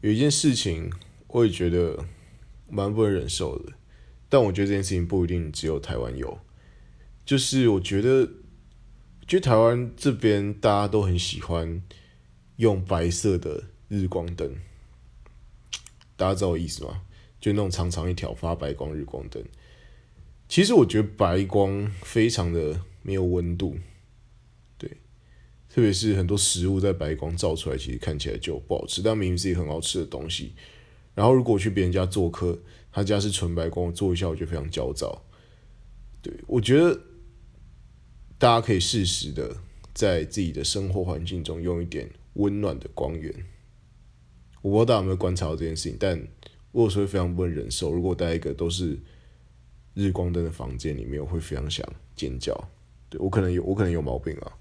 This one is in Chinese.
有一件事情，我也觉得蛮不能忍受的，但我觉得这件事情不一定只有台湾有，就是我觉得，就台湾这边大家都很喜欢用白色的日光灯，大家知道我意思吗？就那种长长一条发白光日光灯。其实我觉得白光非常的没有温度，对，特别是很多食物在白光照出来，其实看起来就不好吃，但明明是一个很好吃的东西。然后如果去别人家做客，他家是纯白光，我做一下我就非常焦躁。对，我觉得大家可以适时的在自己的生活环境中用一点温暖的光源。我不知道大家有没有观察到这件事情，但我有时候非常不能忍受，如果待一个都是。日光灯的房间里面，我会非常想尖叫。对，我可能有，我可能有毛病啊。